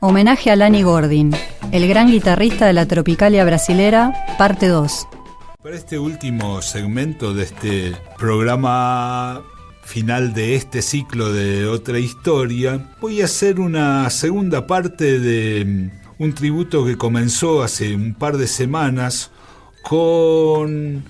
Homenaje a Lani Gordin, el gran guitarrista de la Tropicalia brasilera, parte 2. Para este último segmento de este programa final de este ciclo de otra historia, voy a hacer una segunda parte de mm, un tributo que comenzó hace un par de semanas con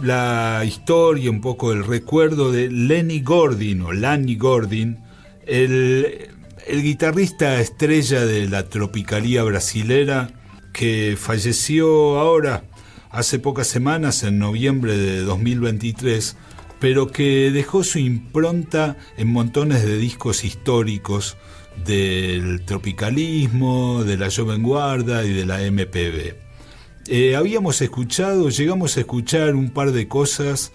la historia, un poco el recuerdo de Lenny Gordon o Lanny Gordon, el, el guitarrista estrella de la tropicalía brasilera que falleció ahora, hace pocas semanas, en noviembre de 2023, pero que dejó su impronta en montones de discos históricos del tropicalismo, de la joven guarda y de la MPB. Eh, habíamos escuchado, llegamos a escuchar un par de cosas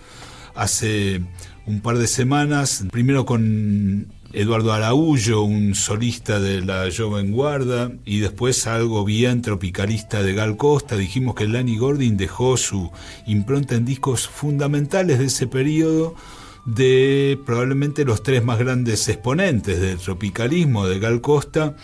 hace un par de semanas, primero con Eduardo Araújo, un solista de la Joven Guarda, y después algo bien tropicalista de Gal Costa. Dijimos que Lani Gordon dejó su impronta en discos fundamentales de ese periodo de probablemente los tres más grandes exponentes del tropicalismo, de Gal Costa,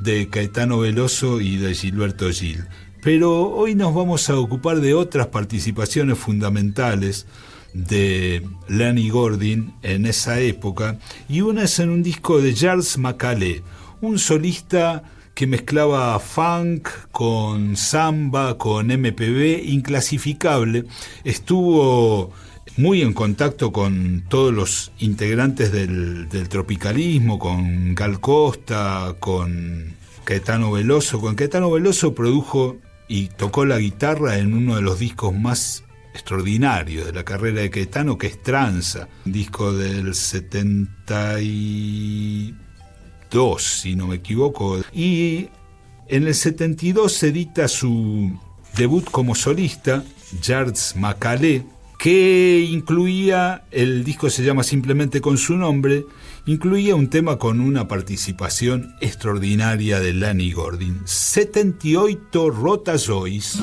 de Caetano Veloso y de Gilberto Gil. Pero hoy nos vamos a ocupar de otras participaciones fundamentales de Lenny Gordon en esa época, y una es en un disco de Charles Macalé, un solista que mezclaba funk con samba, con MPB, inclasificable. Estuvo muy en contacto con todos los integrantes del, del tropicalismo, con Gal Costa, con Caetano Veloso. Con Caetano Veloso produjo y tocó la guitarra en uno de los discos más extraordinario de la carrera de Caetano, que es Tranza, un disco del 72, si no me equivoco. Y en el 72 se edita su debut como solista, Jards Macalé, que incluía, el disco se llama simplemente con su nombre, incluía un tema con una participación extraordinaria de Lani Gordon, 78 Rotazois.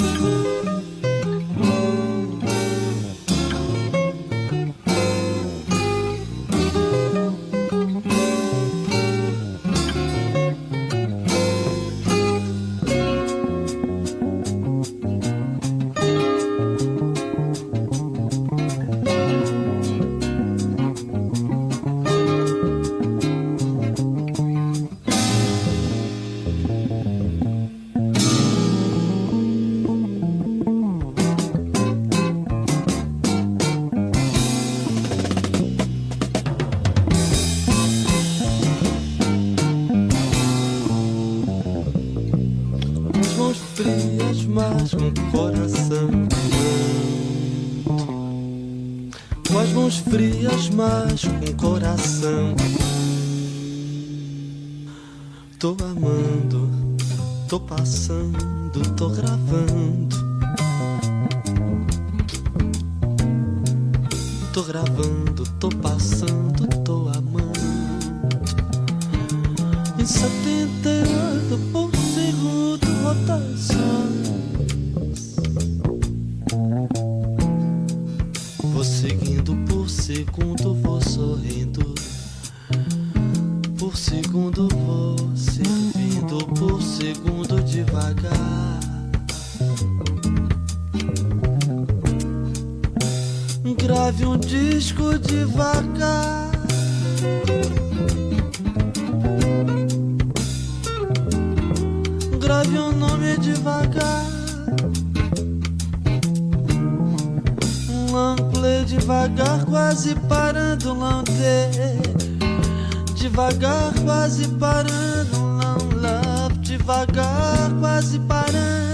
coração. Tô amando, tô passando, tô gravando. Tô gravando, tô passando, tô amando. Em 78 por segundo rotação. ouve um disco devagar. Grave um nome devagar. Um long devagar, quase parando um long. Devagar, quase parando um long love. Devagar, quase parando.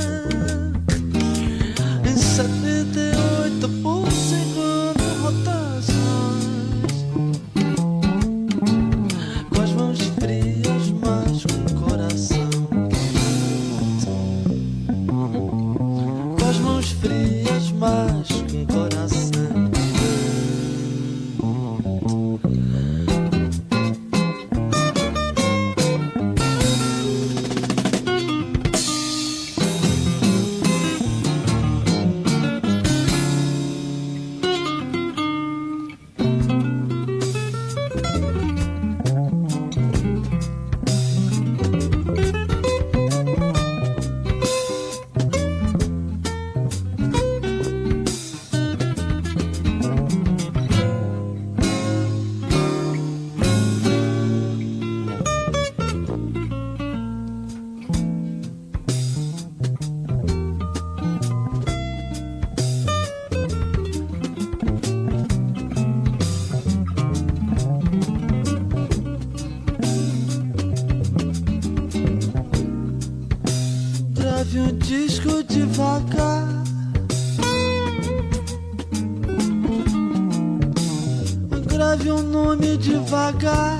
Grave um nome devagar.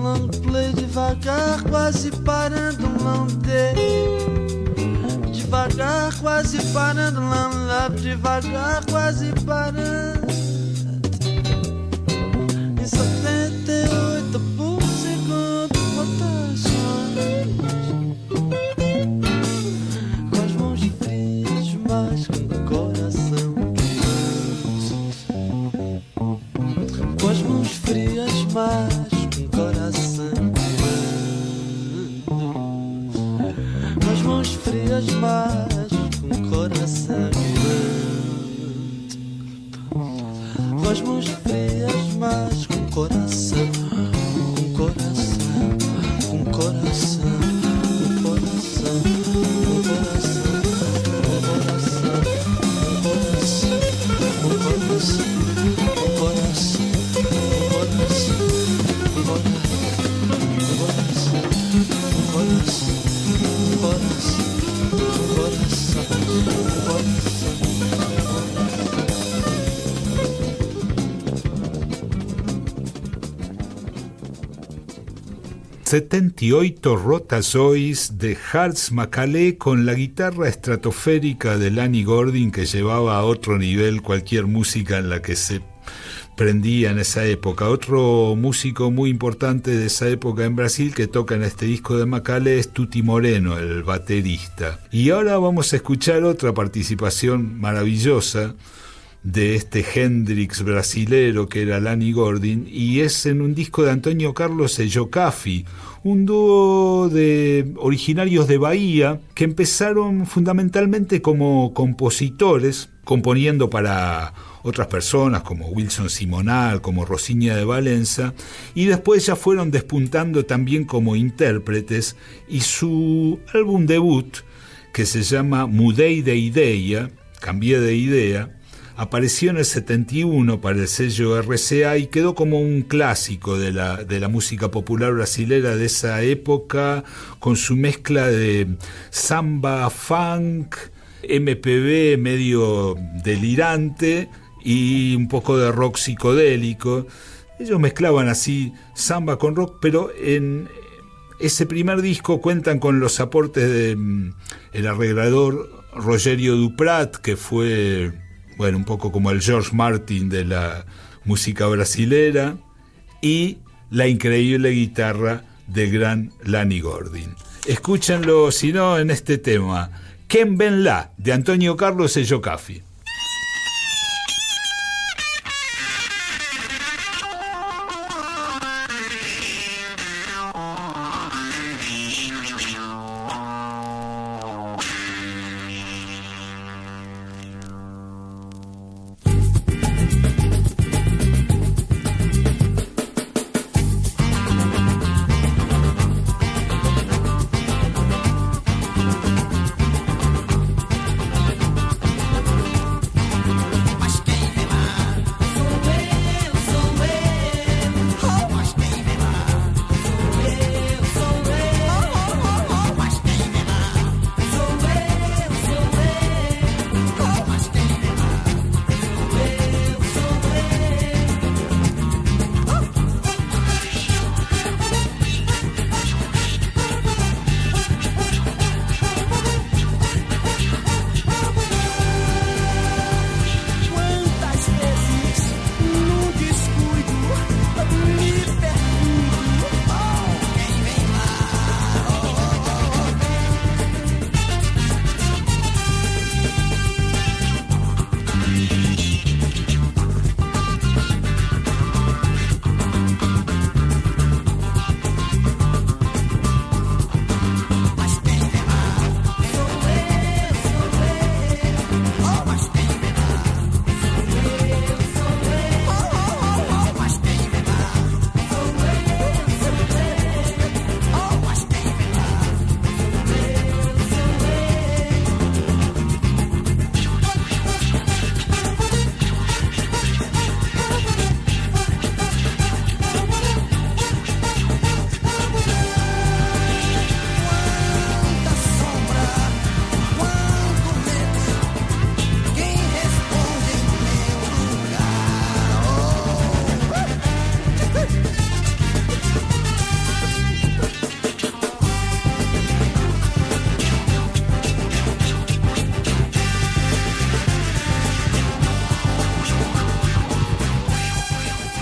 Long play devagar, quase parando long Devagar, quase parando long devagar, quase parando. frias, mas com coração grande. Voz frias, mas com coração 78 rotazois de Hartz Macalé con la guitarra estratosférica de Lanny Gordon que llevaba a otro nivel cualquier música en la que se prendía en esa época. Otro músico muy importante de esa época en Brasil que toca en este disco de Macalé es Tuti Moreno, el baterista. Y ahora vamos a escuchar otra participación maravillosa de este Hendrix brasilero que era Lani Gordon y es en un disco de Antonio Carlos Ellocafi, un dúo de originarios de Bahía que empezaron fundamentalmente como compositores, componiendo para otras personas como Wilson Simonal, como Rosiña de Valenza, y después ya fueron despuntando también como intérpretes y su álbum debut, que se llama Mudei de Idea, cambié de idea, apareció en el 71 para el sello RCA y quedó como un clásico de la, de la música popular brasilera de esa época, con su mezcla de samba, funk, MPB medio delirante y un poco de rock psicodélico. Ellos mezclaban así samba con rock, pero en ese primer disco cuentan con los aportes del el arreglador Rogerio Duprat, que fue bueno, un poco como el George Martin de la música brasilera, y la increíble guitarra del gran Lani Gordon. Escúchenlo, si no, en este tema, Ken Ben La, de Antonio Carlos Ellocafi.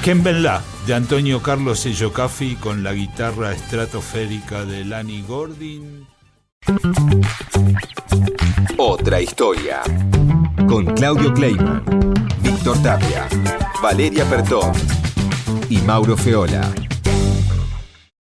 La de Antonio Carlos Ellocafi con la guitarra estratosférica de Lani Gordin. Otra historia. Con Claudio Kleiman, Víctor Tapia, Valeria Pertón y Mauro Feola.